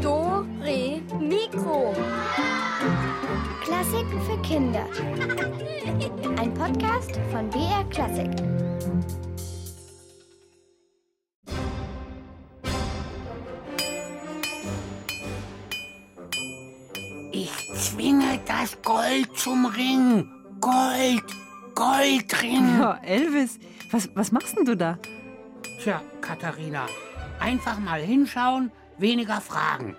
Do, Re, Mikro. Klassiken für Kinder. Ein Podcast von BR Klassik. Ich zwinge das Gold zum Ring. Gold, Goldring. Ja, Elvis, was, was machst denn du da? Tja, Katharina, einfach mal hinschauen, weniger fragen.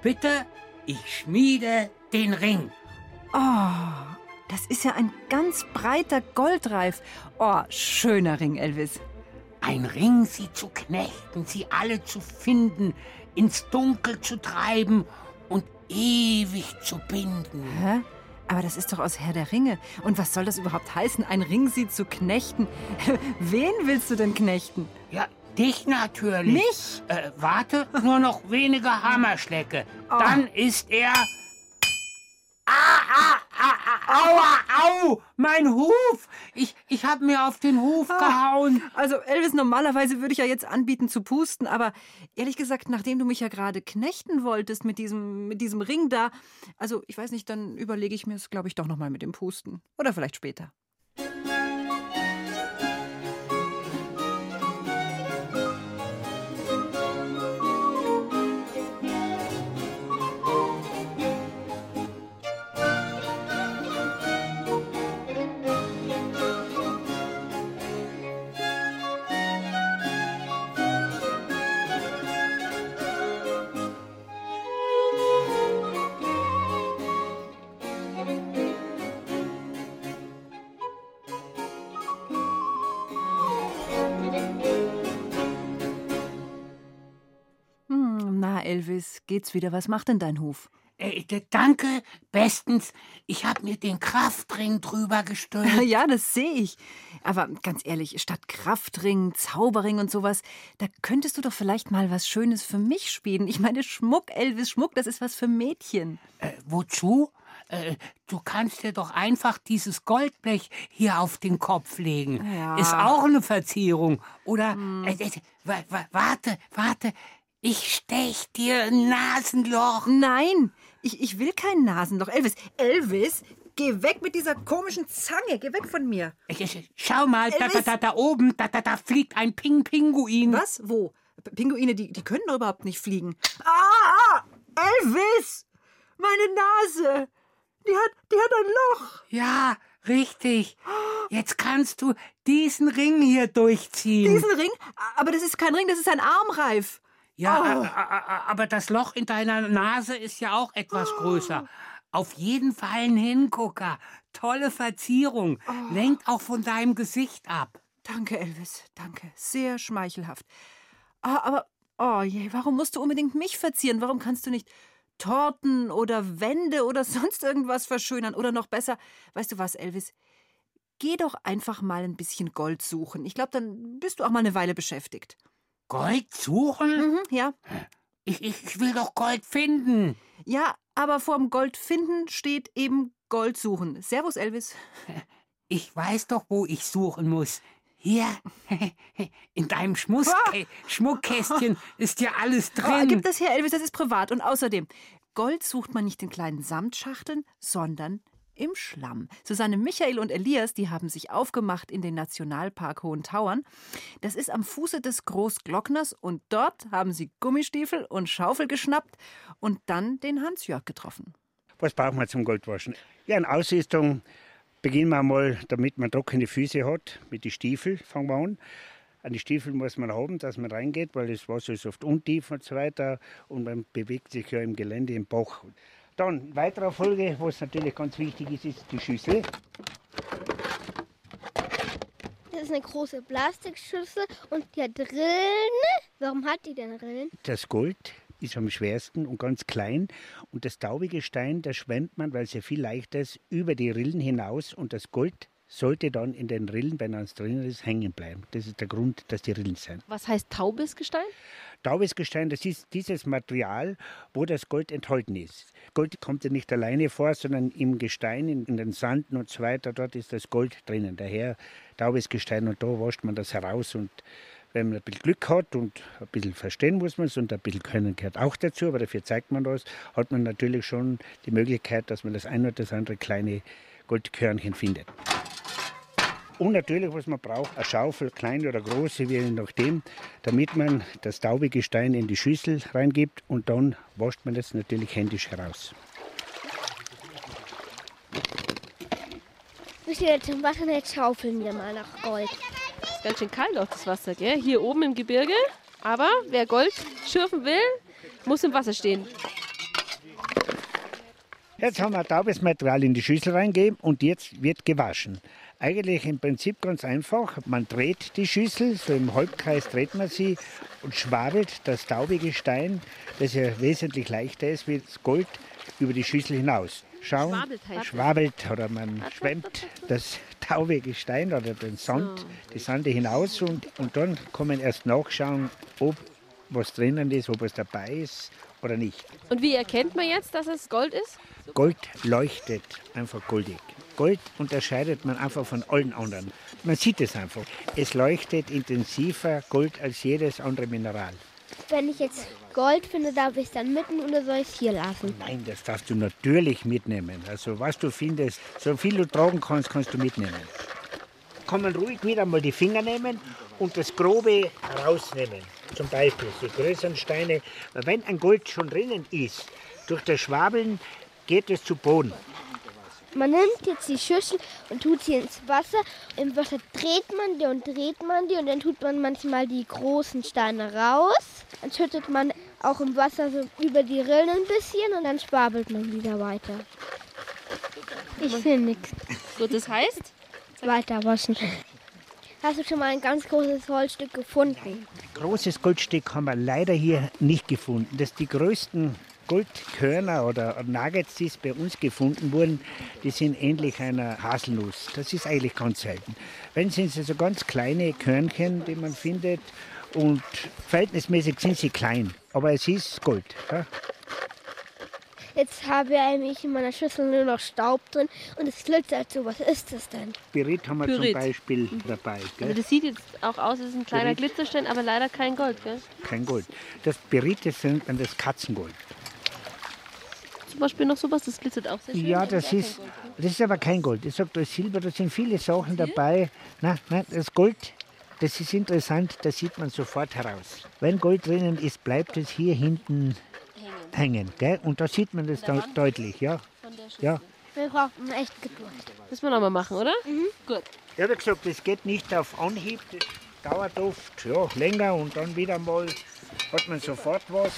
Bitte, ich schmiede den Ring. Oh, das ist ja ein ganz breiter Goldreif. Oh, schöner Ring, Elvis. Ein Ring, sie zu knechten, sie alle zu finden, ins Dunkel zu treiben und ewig zu binden. Hä? Aber das ist doch aus Herr der Ringe. Und was soll das überhaupt heißen, ein Ring sie zu knechten? Wen willst du denn knechten? Ja, dich natürlich. Mich? Äh, warte, nur noch wenige Hammerschläge. Oh. Dann ist er. Ah, ah, ah, ah, aua, au, mein Huf. Ich, ich hab mir auf den Huf gehauen. Also Elvis, normalerweise würde ich ja jetzt anbieten zu pusten, aber ehrlich gesagt, nachdem du mich ja gerade knechten wolltest mit diesem, mit diesem Ring da, also ich weiß nicht, dann überlege ich mir es, glaube ich, doch nochmal mit dem Pusten. Oder vielleicht später. Geht's wieder? Was macht denn dein Huf? Äh, danke, bestens. Ich hab mir den Kraftring drüber gestülpt. Ja, das sehe ich. Aber ganz ehrlich, statt Kraftring, Zauberring und sowas, da könntest du doch vielleicht mal was Schönes für mich spielen. Ich meine, Schmuck, Elvis, Schmuck, das ist was für Mädchen. Äh, wozu? Äh, du kannst dir doch einfach dieses Goldblech hier auf den Kopf legen. Ja. Ist auch eine Verzierung. Oder, äh, äh, wa- warte, warte. Ich stech dir ein Nasenloch. Nein, ich, ich will kein Nasenloch. Elvis, Elvis, geh weg mit dieser komischen Zange. Geh weg von mir. Schau mal, da, da, da, da oben, da, da, da fliegt ein Ping-Pinguin. Was? Wo? Pinguine, die, die können doch überhaupt nicht fliegen. Ah, Elvis! Meine Nase! Die hat, die hat ein Loch. Ja, richtig. Jetzt kannst du diesen Ring hier durchziehen. Diesen Ring? Aber das ist kein Ring, das ist ein Armreif. Ja, Oh. aber das Loch in deiner Nase ist ja auch etwas größer. Auf jeden Fall ein Hingucker. Tolle Verzierung. Lenkt auch von deinem Gesicht ab. Danke, Elvis, danke. Sehr schmeichelhaft. Ah, aber, oh je, warum musst du unbedingt mich verzieren? Warum kannst du nicht Torten oder Wände oder sonst irgendwas verschönern? Oder noch besser, weißt du was, Elvis? Geh doch einfach mal ein bisschen Gold suchen. Ich glaube, dann bist du auch mal eine Weile beschäftigt. Gold suchen? Mhm, ja. Ich, ich, will doch Gold finden. Ja, aber vorm Gold finden steht eben Gold suchen. Servus, Elvis. Ich weiß doch, wo ich suchen muss. Hier, in deinem Schmusskä Schmuckkästchen ist ja alles Oh, drin. gib das her, Elvis, das ist privat. Und außerdem, Gold sucht man nicht in kleinen Samtschachteln, sondern im Schlamm. Susanne Michael und Elias, die haben sich aufgemacht in den Nationalpark Hohen Tauern. Das ist am Fuße des Großglockners und dort haben sie Gummistiefel und Schaufel geschnappt und dann den Hans-Jörg getroffen. Was brauchen wir zum Goldwaschen? Ja, eine Ausrüstung beginnen wir mal, damit man trockene Füße hat. Mit den Stiefeln fangen wir an. An die Stiefel muss man haben, dass man reingeht, weil das Wasser ist oft untief und so weiter. Und man bewegt sich ja im Gelände im Bach. Dann in weiterer Folge, was natürlich ganz wichtig ist, ist die Schüssel. Das ist eine große Plastikschüssel und die hat Rillen. Warum hat die denn Rillen? Das Gold ist am schwersten und ganz klein. Und das taubige Stein, das schwemmt man, weil es ja viel leichter ist, über die Rillen hinaus. Und das Gold sollte dann in den Rillen, wenn es drinnen ist, hängen bleiben. Das ist der Grund, dass die Rillen sind. Was heißt taubes Gestein? Taubes Gestein, das ist dieses Material, wo das Gold enthalten ist. Gold kommt ja nicht alleine vor, sondern im Gestein, in, den Sanden und so weiter, dort ist das Gold drinnen. Daher taubes Gestein und da wascht man das heraus und Wenn man ein bisschen Glück hat und ein bisschen verstehen muss man es und ein bisschen Können gehört auch dazu, aber dafür zeigt man das, hat man natürlich schon die Möglichkeit, dass man das ein oder das andere kleine Goldkörnchen findet. Und natürlich, was man braucht, eine Schaufel, kleine oder große, je nachdem, damit man das taubige Stein in die Schüssel reingibt und dann wascht man das natürlich händisch heraus. Wir stehen jetzt im Wasser und jetzt schaufeln wir mal nach Gold. Ist ganz schön kalt auch das Wasser, gell? Hier oben im Gebirge. Aber wer Gold schürfen will, muss im Wasser stehen. Jetzt haben wir taubes Material in die Schüssel reingegeben und jetzt wird gewaschen. Eigentlich im Prinzip ganz einfach. Man dreht die Schüssel, so im Halbkreis dreht man sie und schwabelt das taubige Stein, das ja wesentlich leichter ist wie das Gold, über die Schüssel hinaus. Schauen, Schwabelt heißt schwabelt oder man schwemmt das taubige Stein oder den Sand, die Sande hinaus und, und dann kann man erst nachschauen, ob was drinnen ist, ob es dabei ist oder nicht. Und wie erkennt man jetzt, dass es Gold ist? Gold leuchtet einfach goldig. Gold unterscheidet man einfach von allen anderen. Man sieht es einfach. Es leuchtet intensiver Gold als jedes andere Mineral. Wenn ich jetzt Gold finde, darf ich es dann mitten oder soll ich es hier lassen? Nein, das darfst du natürlich mitnehmen. Also was du findest, so viel du tragen kannst, kannst du mitnehmen. Kann man ruhig wieder mal die Finger nehmen und das Grobe rausnehmen. Zum Beispiel die größeren Steine. Wenn ein Gold schon drinnen ist, durch das Schwabeln geht es zu Boden. Man nimmt jetzt die Schüssel und tut sie ins Wasser. Im Wasser dreht man die und dreht man die und dann tut man manchmal die großen Steine raus. Dann schüttet man auch im Wasser so über die Rillen ein bisschen und dann schwabelt man wieder weiter. Ich finde nichts. So, das heißt, Weiter waschen. Hast du schon mal ein ganz großes Holzstück gefunden? Großes Goldstück haben wir leider hier nicht gefunden. Das die größten Goldkörner oder Nuggets, die bei uns gefunden wurden, die sind ähnlich einer Haselnuss. Das ist eigentlich ganz selten. Wenn sind es so ganz kleine Körnchen, die man findet und verhältnismäßig sind sie klein, aber es ist Gold. Ja? Jetzt habe ich eigentlich in meiner Schüssel nur noch Staub drin und es glitzert so. Was ist das denn? Pyrit haben wir Pyrit. zum Beispiel dabei. also Gell? das sieht jetzt auch aus, es ist ein kleiner Bericht. Glitzerstein, aber leider kein Gold, gell? Kein Gold. Das Pyrit nennt man das Katzengold. Zum Beispiel noch sowas, das glitzert auch sehr schön. Ja, aber das ist, kein Gold, gell? das ist aber kein Gold. Ich sage, da ist Silber, da sind viele Sachen dabei. Nein, nein, das Gold, das ist interessant, das sieht man sofort heraus. Wenn Gold drinnen ist, bleibt es hier hinten hängen. gell? Und da sieht man das da deutlich, ja. Ja. Wir brauchen echt Geduld. Müssen wir nochmal machen, oder? Gut. Ich habe gesagt, das geht nicht auf Anhieb, das dauert oft ja, länger und dann wieder mal hat man sofort was.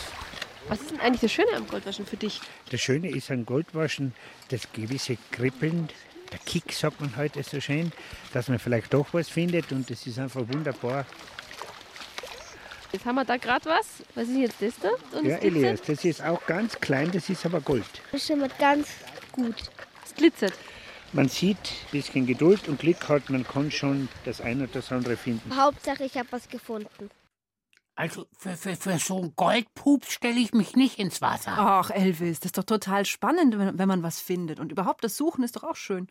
Was ist denn eigentlich das Schöne am Goldwaschen für dich? Das Schöne ist an Goldwaschen, das gewisse Kribbeln, der Kick, sagt man heute so schön, dass man vielleicht doch was findet und das ist einfach wunderbar. Jetzt haben wir da gerade was. Was ist jetzt das da? Und Ja? Elias, das ist auch ganz klein, das ist aber Gold. Das schimmert ganz gut. Es glitzert. Man sieht, ein bisschen Geduld und Glück hat, man kann schon das eine oder das andere finden. Hauptsache, ich habe was gefunden. Also für, für, für so einen Goldpups stelle ich mich nicht ins Wasser. Ach, Elvis, das ist doch total spannend, wenn, wenn man was findet. Und überhaupt das Suchen ist doch auch schön.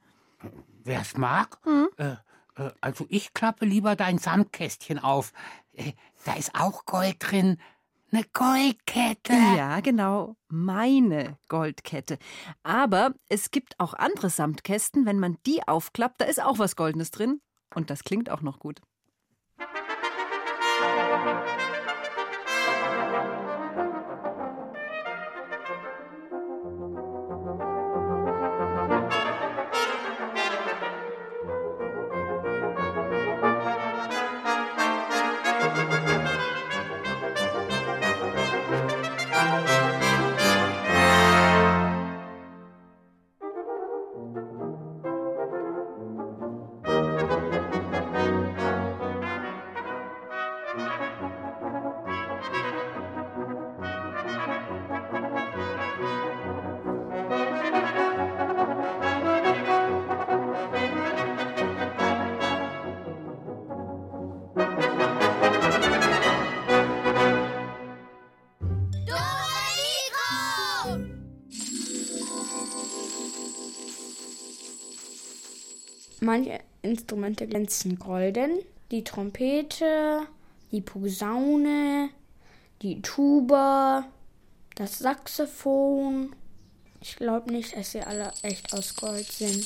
Wer es mag? Äh, äh, also ich klappe lieber dein Sandkästchen auf. Äh, da ist auch Gold drin. Eine Goldkette. Ja, genau. Meine Goldkette. Aber es gibt auch andere Samtkästen. Wenn man die aufklappt, da ist auch was Goldenes drin. Und das klingt auch noch gut. Instrumente glänzen golden. Die Trompete die Posaune, die Tuba, das Saxophon. Ich glaube nicht, dass sie alle echt aus Gold sind.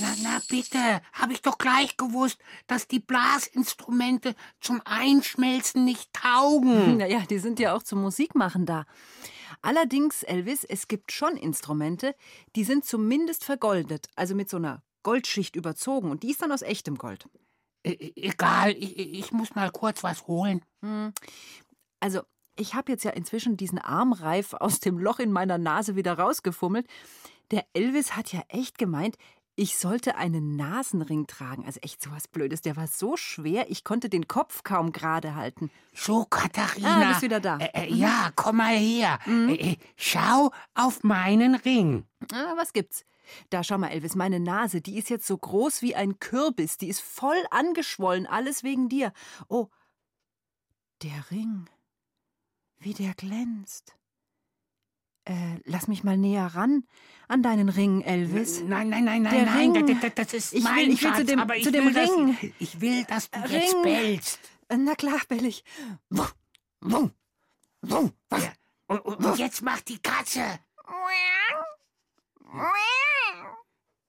Na, na bitte, habe ich doch gleich gewusst, dass die Blasinstrumente zum Einschmelzen nicht taugen. Naja, die sind ja auch zum Musikmachen da. Allerdings, Elvis, es gibt schon Instrumente, die sind zumindest vergoldet, also mit so einer Goldschicht überzogen und die ist dann aus echtem Gold. E egal, ich, ich, muss mal kurz was holen. Hm. Also, ich habe jetzt ja inzwischen diesen Armreif aus dem Loch in meiner Nase wieder rausgefummelt. Der Elvis hat ja echt gemeint, ich sollte einen Nasenring tragen. Also echt sowas Blödes. Der war so schwer, ich konnte den Kopf kaum gerade halten. So, Katharina. Ah, bist wieder da. Äh, äh, ja, komm mal her. Mhm. Äh, schau auf meinen Ring. Ah, was gibt's? Da schau mal, Elvis, meine Nase, die ist jetzt so groß wie ein Kürbis. Die ist voll angeschwollen, alles wegen dir. Oh, der Ring. Wie der glänzt. Äh, lass mich mal näher ran an deinen Ring, Elvis. Nein, nein, nein, nein, nein, Ring. Das, das, ist ich mein will, ich will Schatz, zu dem, aber ich zu dem will, Ring. Dass, ich will, dass du Ring. jetzt bellst. Na klar, bell ich. Wuh, wuh, wuh. Ja. Und, und jetzt macht die Katze.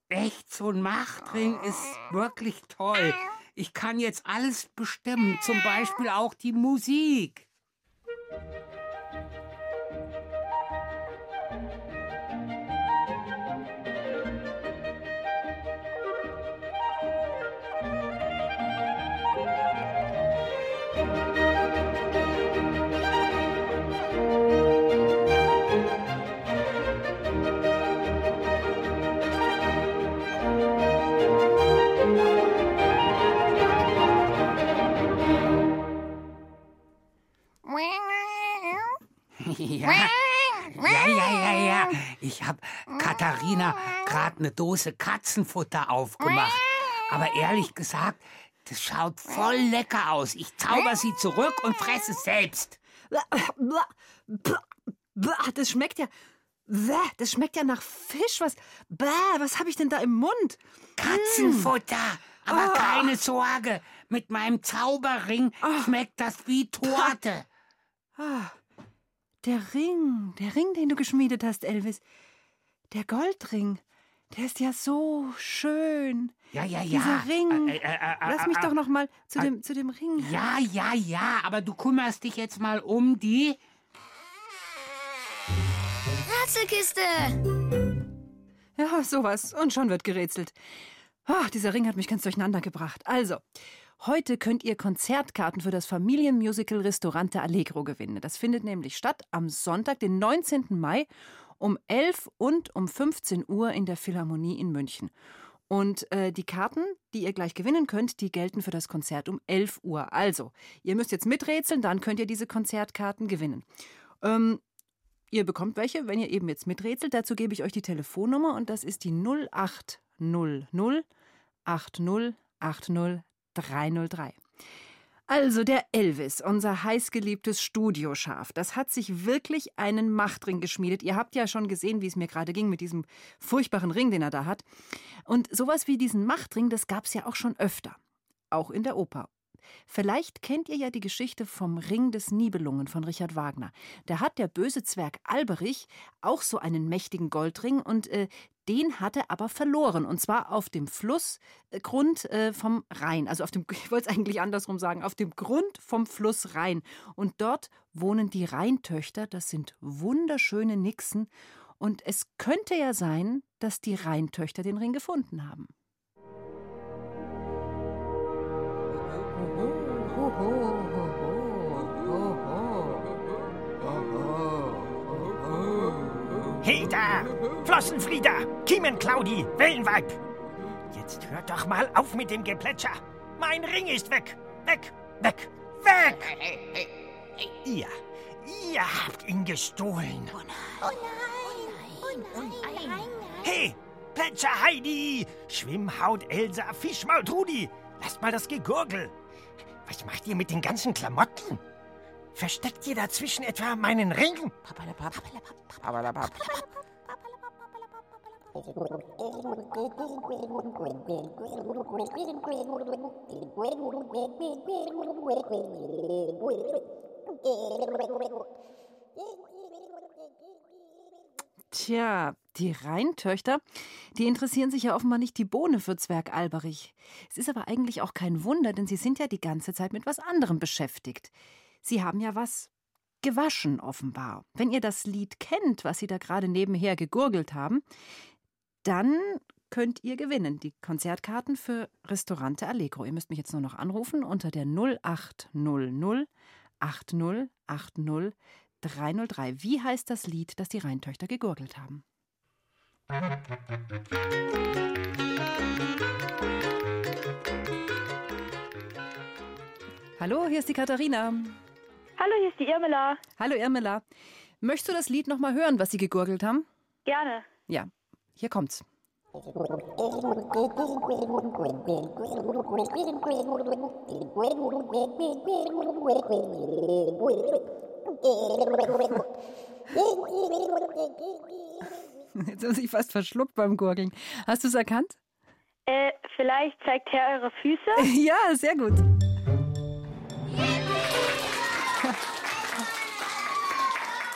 Echt, so ein Machtring ist wirklich toll. Ich kann jetzt alles bestimmen, zum Beispiel auch die Musik. Ich hab Katharina gerade eine Dose Katzenfutter aufgemacht. Aber ehrlich gesagt, das schaut voll lecker aus. Ich zauber sie zurück und fresse es selbst. Das schmeckt ja. Das schmeckt ja nach Fisch. Was, was habe ich denn da im Mund? Katzenfutter. Aber oh. keine Sorge, mit meinem Zauberring oh. schmeckt das wie Torte. Ah. Der Ring, der Ring, den du geschmiedet hast, Elvis. Der Goldring. Der ist ja so schön. Ja, ja, ja. Dieser Ring. Äh, äh, äh, Lass mich doch noch mal zu, dem, zu dem Ring. Ja, ja, ja. Aber du kümmerst dich jetzt mal um die Rätselkiste. Ja, sowas. Und schon wird gerätselt. Ach, dieser Ring hat mich ganz durcheinander gebracht. Also, Heute könnt ihr Konzertkarten für das Familienmusical Ristorante Allegro gewinnen. Das findet nämlich statt am Sonntag, den 19. Mai um 11 und um 15 Uhr in der Philharmonie in München. Und äh, die Karten, die ihr gleich gewinnen könnt, die gelten für das Konzert um 11 Uhr. Also, ihr müsst jetzt miträtseln, dann könnt ihr diese Konzertkarten gewinnen. Ähm, ihr bekommt welche, wenn ihr eben jetzt miträtselt. Dazu gebe ich euch die Telefonnummer und das ist die 0800 80 80 303. Also der Elvis, unser heißgeliebtes Studioschaf, das hat sich wirklich einen Machtring geschmiedet. Ihr habt ja schon gesehen, wie es mir gerade ging mit diesem furchtbaren Ring, den er da hat. Und sowas wie diesen Machtring, das gab es ja auch schon öfter. Auch in der Oper. Vielleicht kennt ihr ja die Geschichte vom Ring des Nibelungen von Richard Wagner. Da hat der böse Zwerg Alberich auch so einen mächtigen Goldring und äh, den hat er aber verloren. Und zwar auf dem Flussgrund äh, vom Rhein. Also auf dem, ich wollte es eigentlich andersrum sagen, auf dem Grund vom Fluss Rhein. Und dort wohnen die Rheintöchter, das sind wunderschöne Nixen. Und es könnte ja sein, dass die Rheintöchter den Ring gefunden haben. Hey da! Flossenfrieda! Kiemen Claudi! Wellenweib! Jetzt hört doch mal auf mit dem Geplätscher! Mein Ring ist weg! Weg! Weg! Weg! Ihr! Ihr habt ihn gestohlen! Oh nein! Oh nein! Oh nein! Hey! Plätscher Heidi! Schwimmhaut Elsa! Fischmaul Trudi! Lasst mal das Gegurgel! Was macht ihr mit den ganzen Klamotten? Versteckt ihr dazwischen etwa meinen Ring? Tja, die Rheintöchter, die interessieren sich ja offenbar nicht die Bohne für Zwerg Alberich. Es ist aber eigentlich auch kein Wunder, denn sie sind ja die ganze Zeit mit was anderem beschäftigt. Sie haben ja was gewaschen, offenbar. Wenn ihr das Lied kennt, was sie da gerade nebenher gegurgelt haben, dann könnt ihr gewinnen. Die Konzertkarten für Restaurante Allegro. Ihr müsst mich jetzt nur noch anrufen unter der 0800 80 80 303. Wie heißt das Lied, das die Rheintöchter gegurgelt haben? Hallo, hier ist die Katharina. Hallo, hier ist die Irmela. Hallo Irmela. Möchtest du das Lied noch mal hören, was sie gegurgelt haben? Gerne. Ja, hier kommt's. Jetzt haben sie fast verschluckt beim Gurgeln. Hast du es erkannt? Äh, vielleicht zeigt Herr eure Füße? Ja, sehr gut.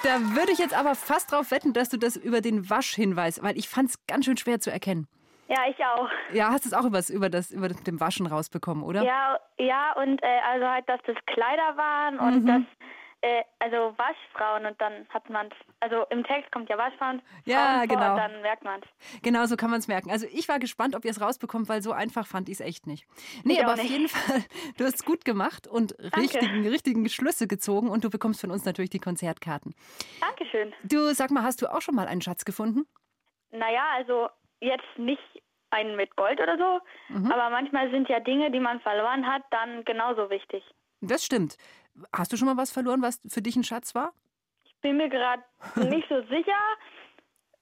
Da würde ich jetzt aber fast drauf wetten, dass du das über den Waschhinweis, weil ich fand es ganz schön schwer zu erkennen. Ja, ich auch. Ja, hast du es auch übers, über das über das mit dem Waschen rausbekommen, oder? Ja, ja, und äh, also halt, dass das Kleider waren und Mhm. dass äh, also Waschfrauen und dann hat man also im Text kommt ja Waschfrauen Ja, Frauen genau. und dann merkt man Genau, so kann man es merken. Also ich war gespannt, ob ihr es rausbekommt, weil so einfach fand ich es echt nicht. Nee, Ich aber auf nicht. jeden Fall, du hast es gut gemacht und richtigen, richtigen Schlüsse gezogen und du bekommst von uns natürlich die Konzertkarten. Dankeschön. Du, sag mal, hast du auch schon mal einen Schatz gefunden? Naja, also jetzt nicht einen mit Gold oder so, Mhm. aber manchmal sind ja Dinge, die man verloren hat, dann genauso wichtig. Das stimmt. Hast du schon mal was verloren, was für dich ein Schatz war? Ich bin mir gerade nicht so sicher.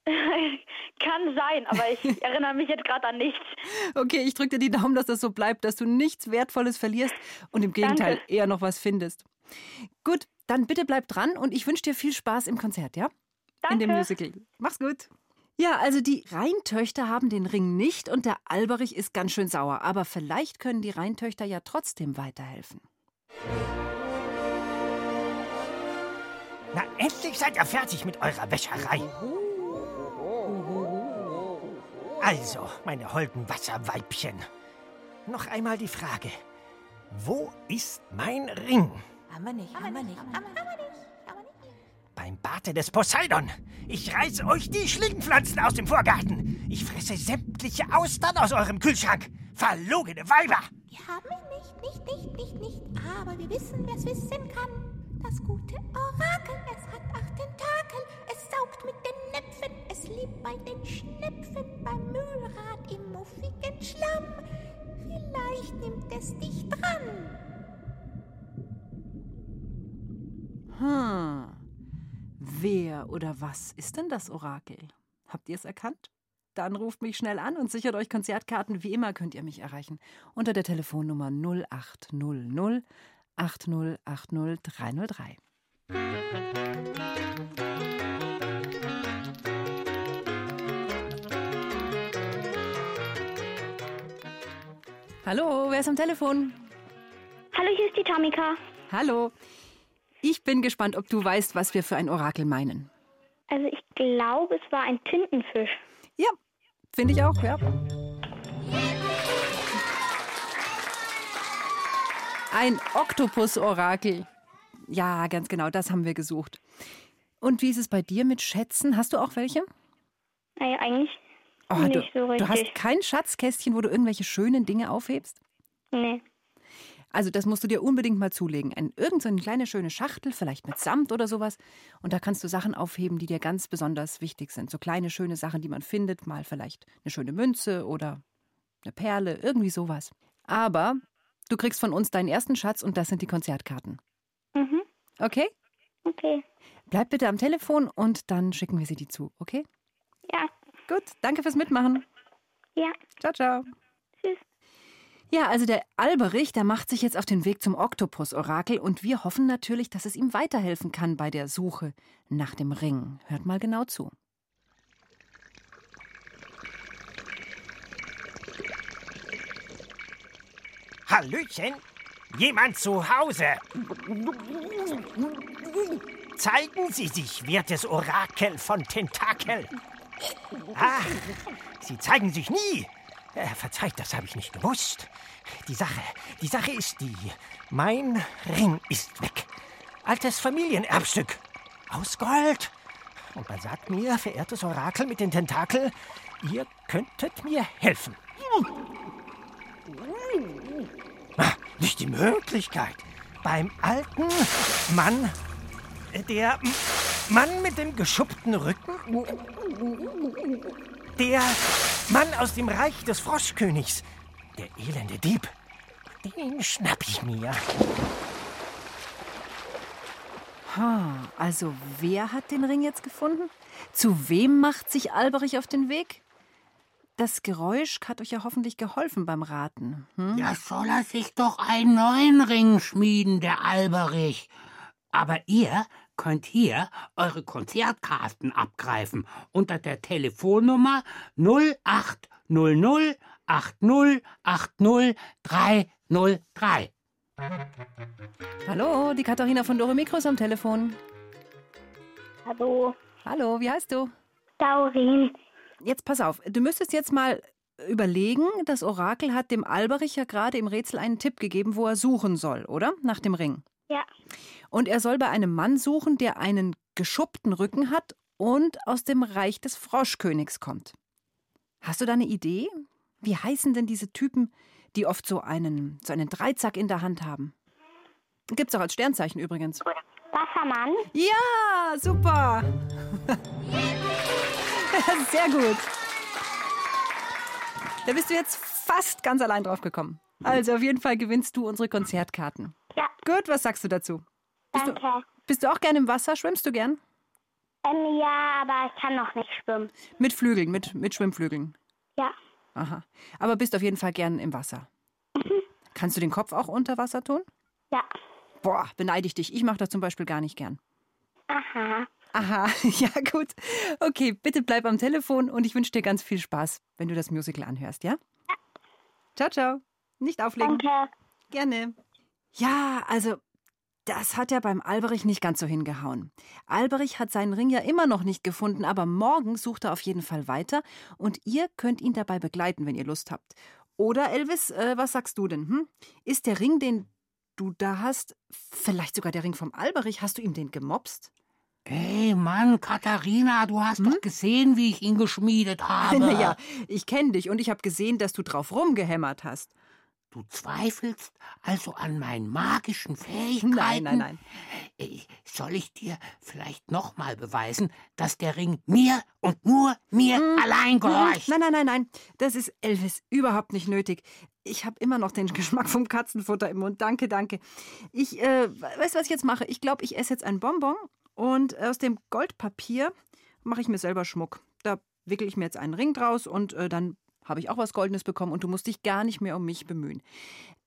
Kann sein, aber ich erinnere mich jetzt gerade an nichts. Okay, ich drücke dir die Daumen, dass das so bleibt, dass du nichts Wertvolles verlierst und im Gegenteil Danke. eher noch was findest. Gut, dann bitte bleib dran und ich wünsche dir viel Spaß im Konzert, ja? In dem Danke. Musical. Mach's gut. Ja, also die Rheintöchter haben den Ring nicht und der Alberich ist ganz schön sauer. Aber vielleicht können die Rheintöchter ja trotzdem weiterhelfen. Na, endlich seid ihr fertig mit eurer Wäscherei. Also, meine holden Wasserweibchen. Noch einmal die Frage. Wo ist mein Ring? Haben wir nicht, haben wir nicht, haben wir nicht. Beim Barte des Poseidon. Ich reiß euch die Schlingpflanzen aus dem Vorgarten. Ich fresse sämtliche Austern aus eurem Kühlschrank. Verlogene Weiber. Wir haben ihn nicht, nicht, nicht, nicht, nicht. Aber wir wissen, wer es wissen kann. Das gute Orakel, es hat acht Tentakel. Es saugt mit den Näpfen, es lebt bei den Schnepfen, beim Mühlrad im muffigen Schlamm. Vielleicht nimmt es dich dran. Hm. Wer oder was ist denn das Orakel? Habt ihr es erkannt? Dann ruft mich schnell an und sichert euch Konzertkarten. Wie immer könnt ihr mich erreichen unter der Telefonnummer 0800 8080 303. Hallo, wer ist am Telefon? Hallo, hier ist die Tamika. Hallo. Ich bin gespannt, ob du weißt, was wir für ein Orakel meinen. Also ich glaube, es war ein Tintenfisch. Ja, finde ich auch, ja. Ein Oktopus-Orakel. Ja, ganz genau, das haben wir gesucht. Und wie ist es bei dir mit Schätzen? Hast du auch welche? Naja, eigentlich Oh, nicht du, so richtig. du hast kein Schatzkästchen, wo du irgendwelche schönen Dinge aufhebst? Nee. Also das musst du dir unbedingt mal zulegen. Ein, irgend so eine kleine schöne Schachtel, vielleicht mit Samt oder sowas. Und da kannst du Sachen aufheben, die dir ganz besonders wichtig sind. So kleine schöne Sachen, die man findet. Mal vielleicht eine schöne Münze oder eine Perle, irgendwie sowas. Aber du kriegst von uns deinen ersten Schatz und das sind die Konzertkarten. Mhm. Okay? Okay. Bleib bitte am Telefon und dann schicken wir sie dir zu, okay? Ja. Gut, danke fürs Mitmachen. Ja. Ciao, ciao. Tschüss. Ja, also der Alberich, der macht sich jetzt auf den Weg zum Oktopus-Orakel und wir hoffen natürlich, dass es ihm weiterhelfen kann bei der Suche nach dem Ring. Hört mal genau zu. Hallöchen? Jemand zu Hause? Zeigen Sie sich, wertes Orakel von Tentakel. Ah, Sie zeigen sich nie. Äh, verzeiht, das habe ich nicht gewusst. Die Sache, die Sache ist die. Mein Ring ist weg. Altes Familienerbstück. Aus Gold. Und man sagt mir, verehrtes Orakel mit den Tentakel, ihr könntet mir helfen. Nicht die Möglichkeit. Beim alten Mann, der Mann mit dem geschuppten Rücken, der Mann aus dem Reich des Froschkönigs, der elende Dieb, den schnapp ich mir. Ha, also wer hat den Ring jetzt gefunden? Zu wem macht sich Alberich auf den Weg? Das Geräusch hat euch ja hoffentlich geholfen beim Raten. Hm? Ja, soll er sich doch einen neuen Ring schmieden, der Alberich. Aber ihr könnt hier eure Konzertkarten abgreifen unter der Telefonnummer 0800 80 80 303. Hallo, die Katharina von Dore Mikros am Telefon. Hallo, Hallo, wie heißt du? Daurin. Jetzt pass auf, du müsstest jetzt mal überlegen, das Orakel hat dem Alberich ja gerade im Rätsel einen Tipp gegeben, wo er suchen soll, oder? Nach dem Ring. Ja, Und er soll bei einem Mann suchen, der einen geschuppten Rücken hat und aus dem Reich des Froschkönigs kommt. Hast du da eine Idee? Wie heißen denn diese Typen, die oft so einen, so einen Dreizack in der Hand haben? Gibt's auch als Sternzeichen übrigens. Wassermann. Ja, super. Sehr gut. Da bist du jetzt fast ganz allein drauf gekommen. Also auf jeden Fall gewinnst du unsere Konzertkarten. Ja. Gut, was sagst du dazu? Bist Danke. du, bist du auch gern im Wasser? Schwimmst du gern? Ähm, ja, aber ich kann noch nicht schwimmen. Mit Flügeln, mit, mit Schwimmflügeln. Ja, Aha. Aber bist auf jeden Fall gern im Wasser. Kannst du den Kopf auch unter Wasser tun? ja. Boah, beneide ich dich. Ich mache das zum Beispiel gar nicht gern. Aha. Aha, ja gut. Okay, bitte bleib am Telefon und ich wünsche dir ganz viel Spaß, wenn du das Musical anhörst, ja? Ciao, ciao. Nicht auflegen. Danke. Gerne. Ja, also das hat ja beim Alberich nicht ganz so hingehauen. Alberich hat seinen Ring ja immer noch nicht gefunden, aber morgen sucht er auf jeden Fall weiter und ihr könnt ihn dabei begleiten, wenn ihr Lust habt. Oder Elvis, äh, was sagst du denn? Hm? Ist der Ring, den du da hast, vielleicht sogar der Ring vom Alberich, hast du ihm den gemobst? Hey Mann, Katharina, du hast doch gesehen, wie ich ihn geschmiedet habe. Naja, ich kenne dich und ich habe gesehen, dass du drauf rumgehämmert hast. Du zweifelst also an meinen magischen Fähigkeiten? Nein, nein, nein. Soll ich dir vielleicht noch mal beweisen, dass der Ring mir und nur mir allein gehorcht? Nein, nein, nein, nein. Das ist Elvis überhaupt nicht nötig. Ich habe immer noch den Geschmack vom Katzenfutter im Mund. Danke, danke. Ich, äh, weißt du, was ich jetzt mache? Ich glaube, ich esse jetzt ein Bonbon und aus dem Goldpapier mache ich mir selber Schmuck. Da wickel ich mir jetzt einen Ring draus und äh, dann habe ich auch was Goldenes bekommen und du musst dich gar nicht mehr um mich bemühen.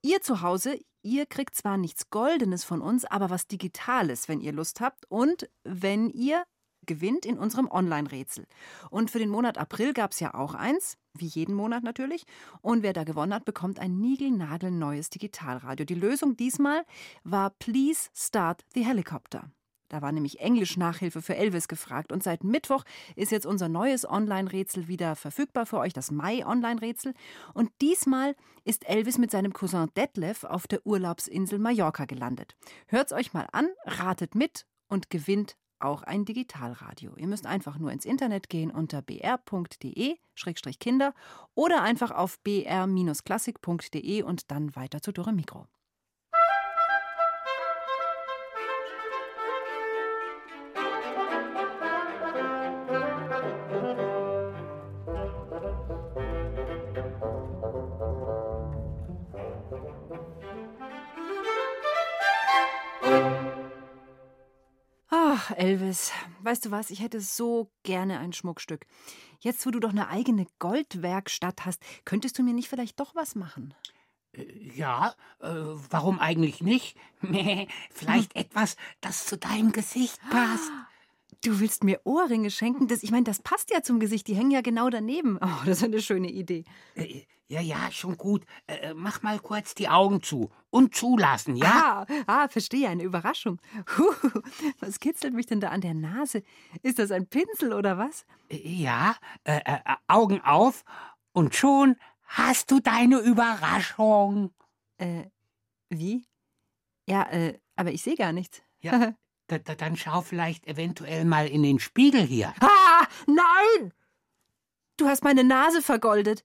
Ihr zu Hause, ihr kriegt zwar nichts Goldenes von uns, aber was Digitales, wenn ihr Lust habt und wenn ihr gewinnt in unserem Online-Rätsel. Und für den Monat April gab es ja auch eins, wie jeden Monat natürlich. Und wer da gewonnen hat, bekommt ein niegelnagelneues Digitalradio. Die Lösung diesmal war Please Start the Helicopter. Da war nämlich Englisch-Nachhilfe für Elvis gefragt. Und seit Mittwoch ist jetzt unser neues Online-Rätsel wieder verfügbar für euch, das Mai-Online-Rätsel. Und diesmal ist Elvis mit seinem Cousin Detlef auf der Urlaubsinsel Mallorca gelandet. Hört's euch mal an, ratet mit und gewinnt auch ein Digitalradio. Ihr müsst einfach nur ins Internet gehen unter br.de-kinder oder einfach auf br-klassik.de und dann weiter zu Dore Mikro. Elvis, weißt du was? Ich hätte so gerne ein Schmuckstück. Jetzt, wo du doch eine eigene Goldwerkstatt hast, könntest du mir nicht vielleicht doch was machen? Ja, äh, warum eigentlich nicht? Vielleicht etwas, das zu deinem Gesicht passt. Du willst mir Ohrringe schenken? Das, ich meine, das passt ja zum Gesicht. Die hängen ja genau daneben. Oh, das ist eine schöne Idee. Äh, Ja, ja, schon gut. Äh, mach mal kurz die Augen zu und zulassen, ja? Ah, ah, verstehe, eine Überraschung. Huh, was kitzelt mich denn da an der Nase? Ist das ein Pinsel oder was? Ja, äh, äh, Augen auf und schon hast du deine Überraschung. Äh, wie? Ja, äh, aber ich sehe gar nichts. Ja, da, da, dann schau vielleicht eventuell mal in den Spiegel hier. Ah, nein! Du hast meine Nase vergoldet.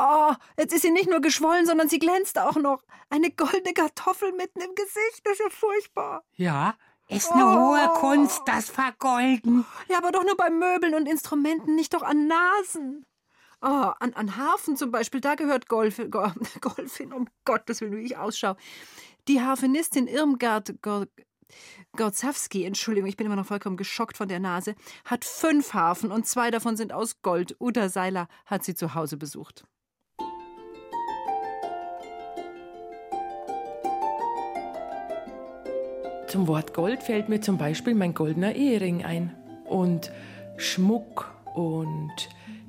Oh, jetzt ist sie nicht nur geschwollen, sondern sie glänzt auch noch. Eine goldene Kartoffel mitten im Gesicht, das ist ja furchtbar. Ja, ist eine Oh. hohe Kunst, das Vergolden. Ja, aber doch nur bei Möbeln und Instrumenten, nicht doch an Nasen. Oh, an, an Harfen zum Beispiel, da gehört Golf, Go, Golf hin, um Gottes Willen, wie ich ausschaue. Die Harfenistin Irmgard Go, Gorzawski, Entschuldigung, ich bin immer noch vollkommen geschockt von der Nase, hat fünf Harfen und zwei davon sind aus Gold. Uta Seiler hat sie zu Hause besucht. Zum Wort Gold fällt mir zum Beispiel mein goldener Ehering ein. Und Schmuck und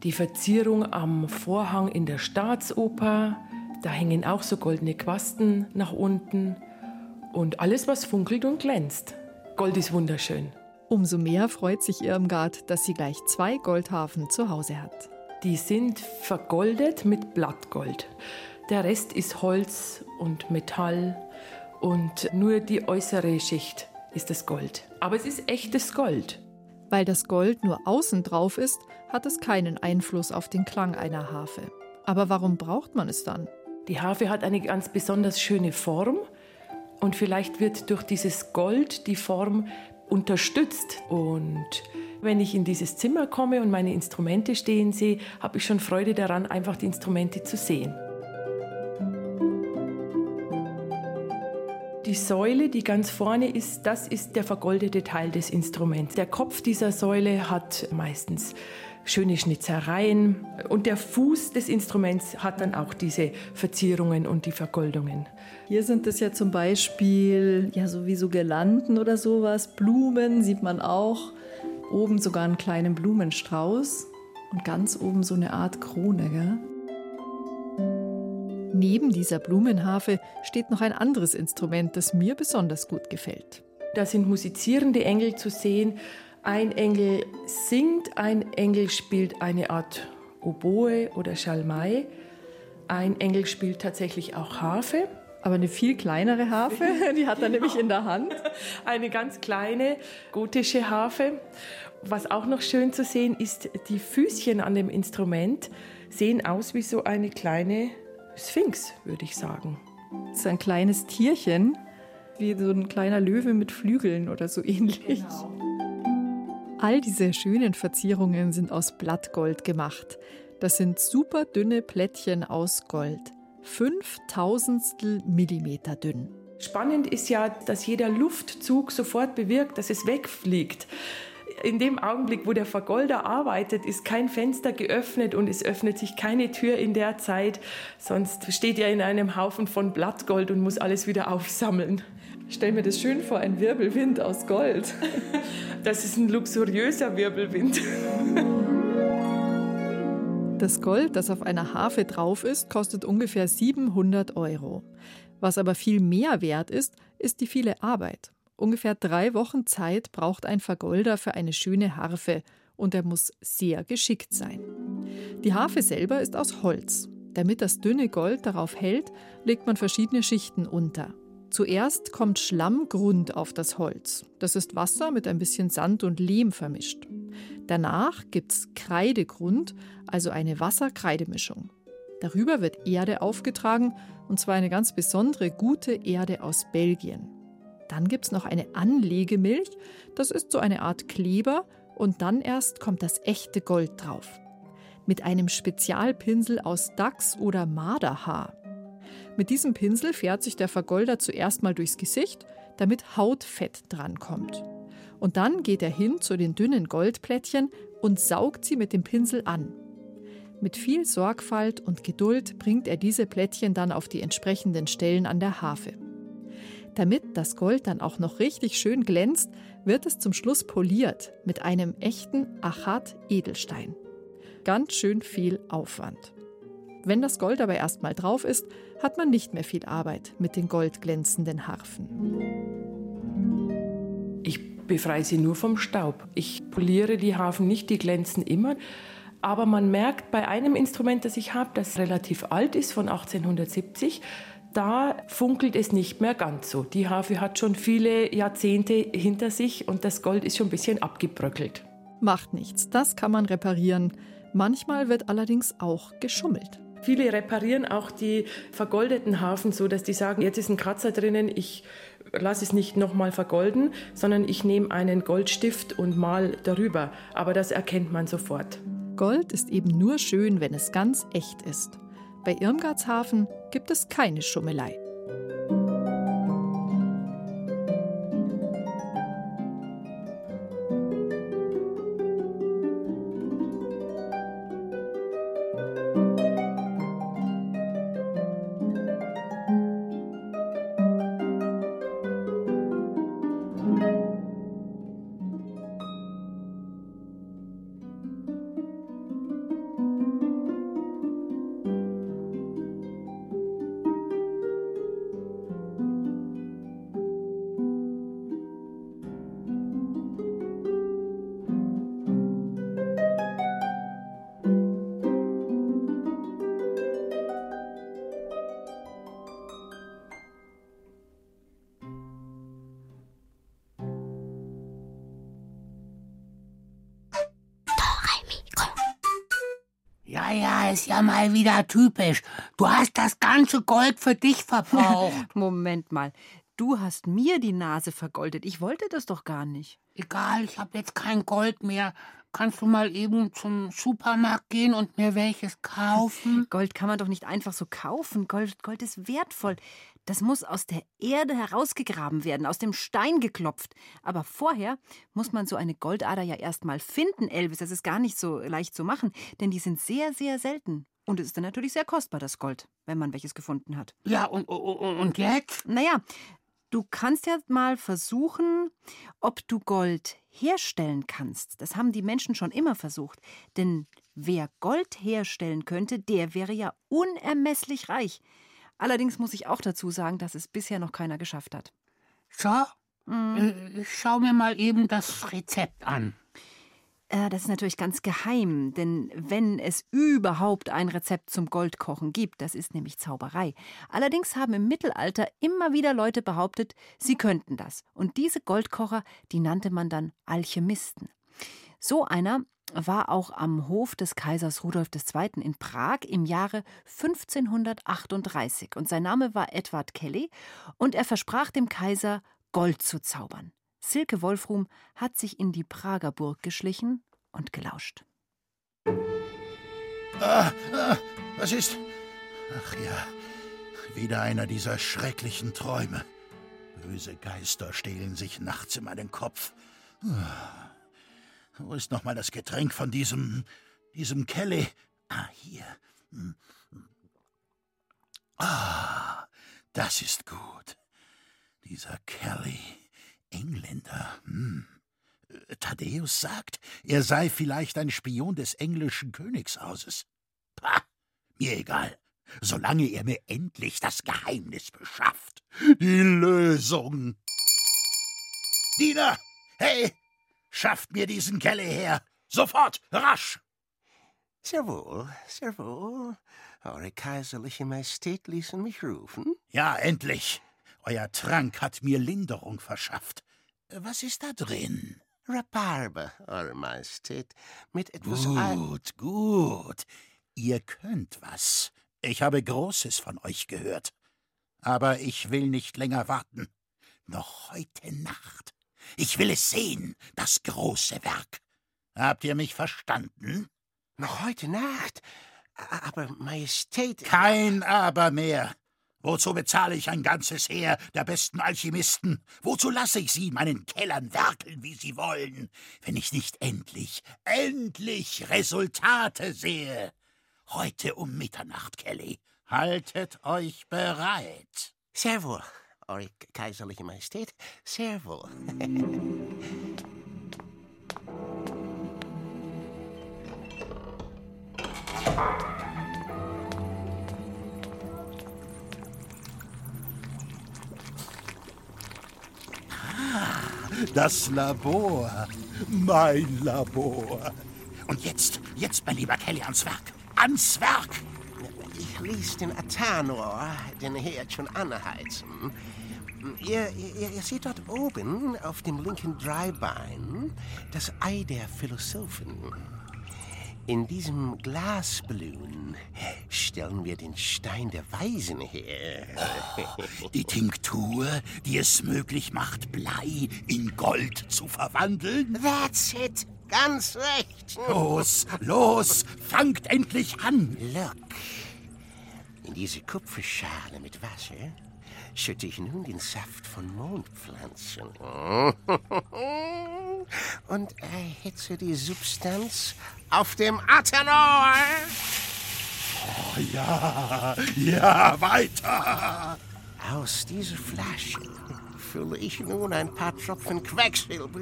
die Verzierung am Vorhang in der Staatsoper. Da hängen auch so goldene Quasten nach unten. Und alles, was funkelt und glänzt. Gold ist wunderschön. Umso mehr freut sich Irmgard, dass sie gleich zwei Goldhafen zu Hause hat. Die sind vergoldet mit Blattgold. Der Rest ist Holz und Metall und nur die äußere Schicht ist das Gold. Aber es ist echtes Gold. Weil das Gold nur außen drauf ist, hat es keinen Einfluss auf den Klang einer Harfe. Aber warum braucht man es dann? Die Harfe hat eine ganz besonders schöne Form und vielleicht wird durch dieses Gold die Form unterstützt. Und wenn ich in dieses Zimmer komme und meine Instrumente stehen sehe, habe ich schon Freude daran, einfach die Instrumente zu sehen. Die Säule, die ganz vorne ist, das ist der vergoldete Teil des Instruments. Der Kopf dieser Säule hat meistens schöne Schnitzereien und der Fuß des Instruments hat dann auch diese Verzierungen und die Vergoldungen. Hier sind es ja zum Beispiel ja sowieso Girlanden oder sowas, Blumen sieht man auch, oben sogar einen kleinen Blumenstrauß und ganz oben so eine Art Krone. Gell? Neben dieser Blumenharfe steht noch ein anderes Instrument, das mir besonders gut gefällt. Da sind musizierende Engel zu sehen. Ein Engel singt, ein Engel spielt eine Art Oboe oder Schalmei. Ein Engel spielt tatsächlich auch Harfe. Aber eine viel kleinere Harfe, die hat er nämlich in der Hand. Eine ganz kleine gotische Harfe. Was auch noch schön zu sehen ist, die Füßchen an dem Instrument sehen aus wie so eine kleine Sphinx, würde ich sagen. Das ist ein kleines Tierchen, wie so ein kleiner Löwe mit Flügeln oder so ähnlich. All diese schönen Verzierungen sind aus Blattgold gemacht. Das sind super dünne Plättchen aus Gold. Fünftausendstel Millimeter dünn. Spannend ist ja, dass jeder Luftzug sofort bewirkt, dass es wegfliegt. In dem Augenblick, wo der Vergolder arbeitet, ist kein Fenster geöffnet und es öffnet sich keine Tür in der Zeit. Sonst steht er in einem Haufen von Blattgold und muss alles wieder aufsammeln. Ich stelle mir das schön vor, ein Wirbelwind aus Gold. Das ist ein luxuriöser Wirbelwind. Das Gold, das auf einer Harfe drauf ist, kostet ungefähr 700 Euro. Was aber viel mehr wert ist, ist die viele Arbeit. Ungefähr drei Wochen Zeit braucht ein Vergolder für eine schöne Harfe und er muss sehr geschickt sein. Die Harfe selber ist aus Holz. Damit das dünne Gold darauf hält, legt man verschiedene Schichten unter. Zuerst kommt Schlammgrund auf das Holz. Das ist Wasser mit ein bisschen Sand und Lehm vermischt. Danach gibt's Kreidegrund, also eine Wasser-Kreidemischung. Darüber wird Erde aufgetragen, und zwar eine ganz besondere gute Erde aus Belgien. Dann gibt's noch eine Anlegemilch, das ist so eine Art Kleber, und dann erst kommt das echte Gold drauf. Mit einem Spezialpinsel aus Dachs- oder Marderhaar. Mit diesem Pinsel fährt sich der Vergolder zuerst mal durchs Gesicht, damit Hautfett drankommt. Und dann geht er hin zu den dünnen Goldplättchen und saugt sie mit dem Pinsel an. Mit viel Sorgfalt und Geduld bringt er diese Plättchen dann auf die entsprechenden Stellen an der Harfe. Damit das Gold dann auch noch richtig schön glänzt, wird es zum Schluss poliert mit einem echten Achat-Edelstein. Ganz schön viel Aufwand. Wenn das Gold aber erstmal drauf ist, hat man nicht mehr viel Arbeit mit den goldglänzenden Harfen. Ich befreie sie nur vom Staub. Ich poliere die Harfen nicht, die glänzen immer. Aber man merkt bei einem Instrument, das ich habe, das relativ alt ist, von 1870, da funkelt es nicht mehr ganz so. Die Harfe hat schon viele Jahrzehnte hinter sich und das Gold ist schon ein bisschen abgebröckelt. Macht nichts, das kann man reparieren. Manchmal wird allerdings auch geschummelt. Viele reparieren auch die vergoldeten Harfen so, dass die sagen, jetzt ist ein Kratzer drinnen, ich lasse es nicht nochmal vergolden, sondern ich nehme einen Goldstift und mal darüber. Aber das erkennt man sofort. Gold ist eben nur schön, wenn es ganz echt ist. Bei Irmgardshafen gibt es keine Schummelei. Mal wieder typisch. Du hast das ganze Gold für dich verbraucht. Moment mal. Du hast mir die Nase vergoldet. Ich wollte das doch gar nicht. Egal, ich habe jetzt kein Gold mehr. Kannst du mal eben zum Supermarkt gehen und mir welches kaufen? Gold kann man doch nicht einfach so kaufen. Gold, Gold ist wertvoll. Das muss aus der Erde herausgegraben werden, aus dem Stein geklopft. Aber vorher muss man so eine Goldader ja erst mal finden, Elvis. Das ist gar nicht so leicht zu machen, denn die sind sehr, sehr selten. Und es ist dann natürlich sehr kostbar, das Gold, wenn man welches gefunden hat. Ja, und, und, und jetzt? Naja, du kannst ja mal versuchen, ob du Gold herstellen kannst. Das haben die Menschen schon immer versucht. Denn wer Gold herstellen könnte, der wäre ja unermesslich reich. Allerdings muss ich auch dazu sagen, dass es bisher noch keiner geschafft hat. So, äh, ich schau mir mal eben das Rezept an. Äh, das ist natürlich ganz geheim, denn wenn es überhaupt ein Rezept zum Goldkochen gibt, das ist nämlich Zauberei. Allerdings haben im Mittelalter immer wieder Leute behauptet, sie könnten das. Und diese Goldkocher, die nannte man dann Alchemisten. So einer war auch am Hof des Kaisers Rudolf II. in Prag im Jahre 1538 und sein Name war Edward Kelly und er versprach dem Kaiser, Gold zu zaubern. Silke Wolfrum hat sich in die Prager Burg geschlichen und gelauscht. Ah, ah, was ist? Ach ja, wieder einer dieser schrecklichen Träume. Böse Geister stehlen sich nachts in meinen Kopf. Ah, Wo ist noch mal das Getränk von diesem, diesem Kelly? Ah, hier. Hm. Ah, das ist gut. Dieser Kelly, Engländer. Hm. Äh, Thaddeus sagt, er sei vielleicht ein Spion des englischen Königshauses. Pah, mir egal, solange er mir endlich das Geheimnis beschafft. Die Lösung. Diener, hey, schafft mir diesen Kelly her. Sofort, rasch. Sehr wohl, sehr wohl. Eure kaiserliche Majestät ließen mich rufen. Ja, endlich. Euer Trank hat mir Linderung verschafft. Was ist da drin? Rhabarber, Eure Majestät, mit etwas Gut, gut. Ihr könnt was. Ich habe Großes von euch gehört. Aber ich will nicht länger warten. Noch heute Nacht. Ich will es sehen, das große Werk. Habt ihr mich verstanden? Noch heute Nacht? Aber Majestät. Kein Aber mehr. Wozu bezahle ich ein ganzes Heer der besten Alchemisten? Wozu lasse ich sie in meinen Kellern werkeln, wie sie wollen, wenn ich nicht endlich, endlich Resultate sehe? Heute um Mitternacht, Kelly. Haltet euch bereit. Wohl, Eure kaiserliche Majestät, sehr wohl. Das Labor. Mein Labor. Und jetzt, jetzt, mein lieber Kelly, ans Werk. Ans Werk! Ich ließ den Athanor, den Herd schon anheizen. Ihr, ihr, ihr seht dort oben auf dem linken Dreibein das Ei der Philosophen. In diesem Glasballon stellen wir den Stein der Weisen her. Die Tinktur, die es möglich macht, Blei in Gold zu verwandeln. That's it. Ganz recht. Los, los, fangt endlich an. Look. In diese Kupferschale mit Wasser schütte ich nun den Saft von Mondpflanzen. Und erhitze die Substanz auf dem Athanor. Oh, ja, ja, weiter. Aus dieser Flasche fülle ich nun ein paar Tropfen Quecksilber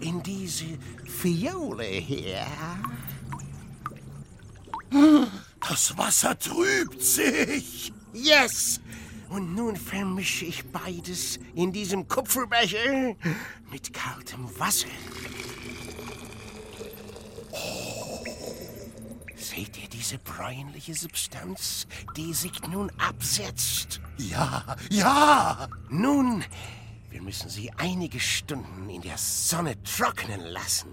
in diese Fiole her. Das Wasser trübt sich. Yes! Und nun vermische ich beides in diesem Kupferbecher mit kaltem Wasser. Seht ihr diese bräunliche Substanz, die sich nun absetzt? Ja, ja! Nun, wir müssen sie einige Stunden in der Sonne trocknen lassen.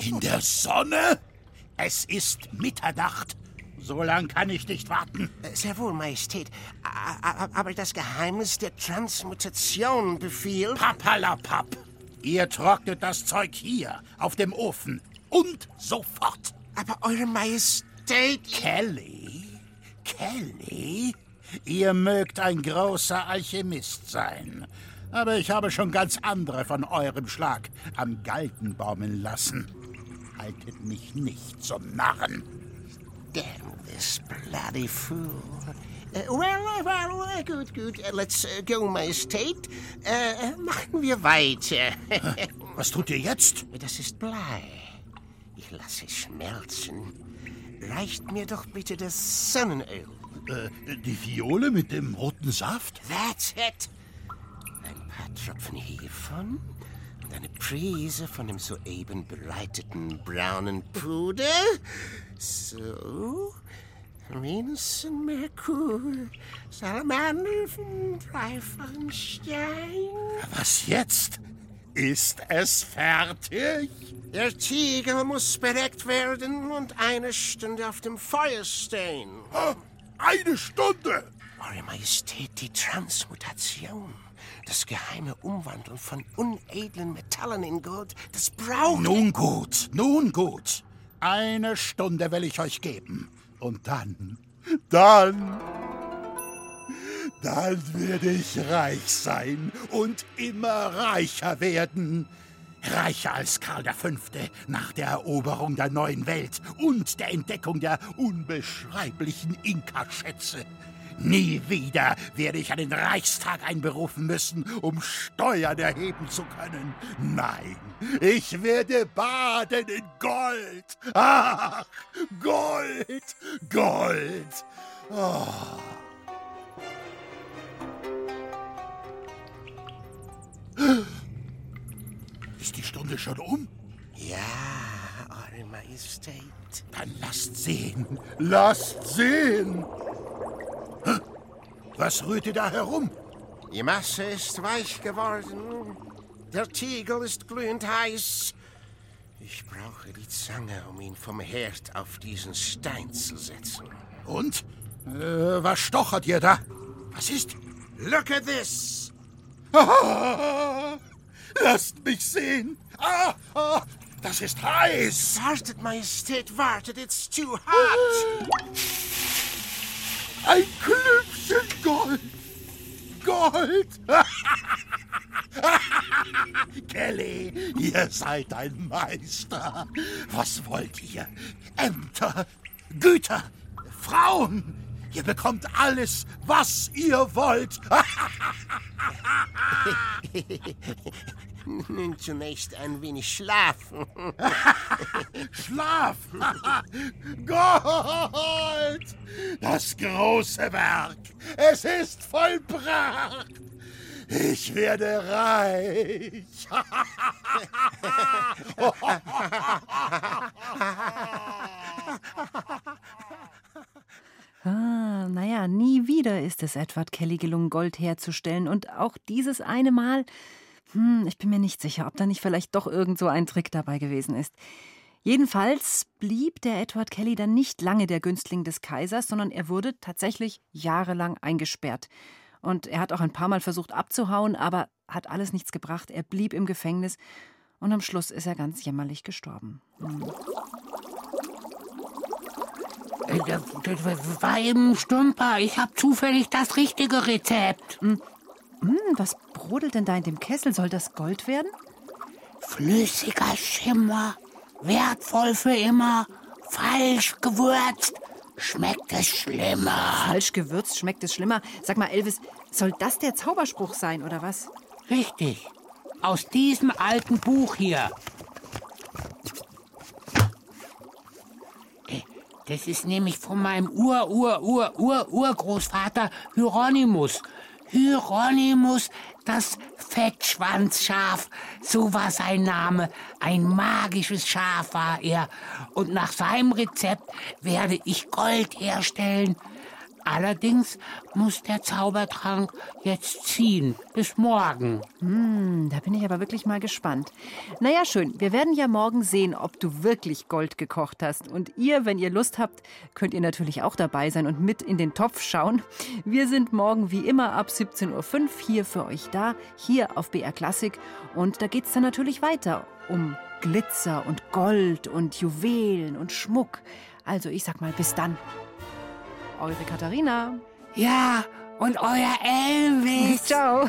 In der Sonne? Es ist Mitternacht. So lang kann ich nicht warten. Sehr wohl, Majestät. Aber das Geheimnis der Transmutation befiehlt. Papalapap. Ihr trocknet das Zeug hier, auf dem Ofen. Und sofort. Aber Eure Majestät. Kelly? Kelly? Ihr mögt ein großer Alchemist sein. Aber ich habe schon ganz andere von eurem Schlag am Galgen baumeln lassen. Haltet mich nicht zum Narren. Damn this bloody fool. Uh, well, well, uh, gut, gut. Uh, let's uh, go, Majestät. Uh, uh, machen wir weiter. Was tut ihr jetzt? Das ist Blei. Ich lasse es schmelzen. Reicht mir doch bitte das Sonnenöl. Äh, die Fiole mit dem roten Saft? That's it. Ein paar Tropfen hiervon und eine Prise von dem soeben bereiteten braunen Puder. So. Venus Merkur, Salamander vom dreifachen Stein. Was jetzt? Ist es fertig? Der Tiger muss bedeckt werden und eine Stunde auf dem Feuer stehen. Eine Stunde? Eure Majestät, die Transmutation. Das geheime Umwandeln von unedlen Metallen in Gold, das braucht... Nun gut, nun gut. Eine Stunde will ich euch geben. Und dann, dann, dann werde ich reich sein und immer reicher werden. Reicher als Karl V. nach der Eroberung der neuen Welt und der Entdeckung der unbeschreiblichen Inka-Schätze. Nie wieder werde ich einen Reichstag einberufen müssen, um Steuern erheben zu können. Nein, ich werde baden in Gold. Ach, Gold, Gold. Oh. Ist die Stunde schon um? Ja, Eure Majestät. Dann lasst sehen, lasst sehen. Was rührt ihr da herum? Die Masse ist weich geworden. Der Tiegel ist glühend heiß. Ich brauche die Zange, um ihn vom Herd auf diesen Stein zu setzen. Und? Äh, was stochert ihr da? Was ist? Look at this! Ah, lasst mich sehen. Ah, ah, das ist heiß. Wartet, Majestät, wartet, it's too hot. Ein Klümpchen Gold. Gold. Kelly, ihr seid ein Meister. Was wollt ihr? Ämter, Güter, Frauen. Ihr bekommt alles, was ihr wollt. Nun zunächst ein wenig schlafen. Schlaf! Gold! Das große Werk! Es ist vollbracht! Ich werde reich. Ah, naja, nie wieder ist es Edward Kelly gelungen, Gold herzustellen. Und auch dieses eine Mal, hm, ich bin mir nicht sicher, ob da nicht vielleicht doch irgend so ein Trick dabei gewesen ist. Jedenfalls blieb der Edward Kelly dann nicht lange der Günstling des Kaisers, sondern er wurde tatsächlich jahrelang eingesperrt. Und er hat auch ein paar Mal versucht abzuhauen, aber hat alles nichts gebracht. Er blieb im Gefängnis und am Schluss ist er ganz jämmerlich gestorben. Hm. Äh, Das das war eben ein Stümper. Ich habe zufällig das richtige Rezept. Hm, hm, was brodelt denn da in dem Kessel? Soll das Gold werden? Flüssiger Schimmer, wertvoll für immer, falsch gewürzt, schmeckt es schlimmer. Falsch gewürzt schmeckt es schlimmer. Sag mal, Elvis, soll das der Zauberspruch sein, oder was? Richtig. Aus diesem alten Buch hier. Das ist nämlich von meinem Ur, Ur, Ur, Ur, Urgroßvater Hieronymus. Hieronymus, das Fettschwanzschaf. So war sein Name. Ein magisches Schaf war er. Und nach seinem Rezept werde ich Gold herstellen. Allerdings muss der Zaubertrank jetzt ziehen. Bis morgen. Hm, da bin ich aber wirklich mal gespannt. Naja, schön. Wir werden ja morgen sehen, ob du wirklich Gold gekocht hast. Und ihr, wenn ihr Lust habt, könnt ihr natürlich auch dabei sein und mit in den Topf schauen. Wir sind morgen wie immer ab 17.05 Uhr hier für euch da, hier auf BR Klassik. Und da geht's dann natürlich weiter um Glitzer und Gold und Juwelen und Schmuck. Also ich sag mal, bis dann. Eure Katharina. Ja, und euer Elvis. Ciao.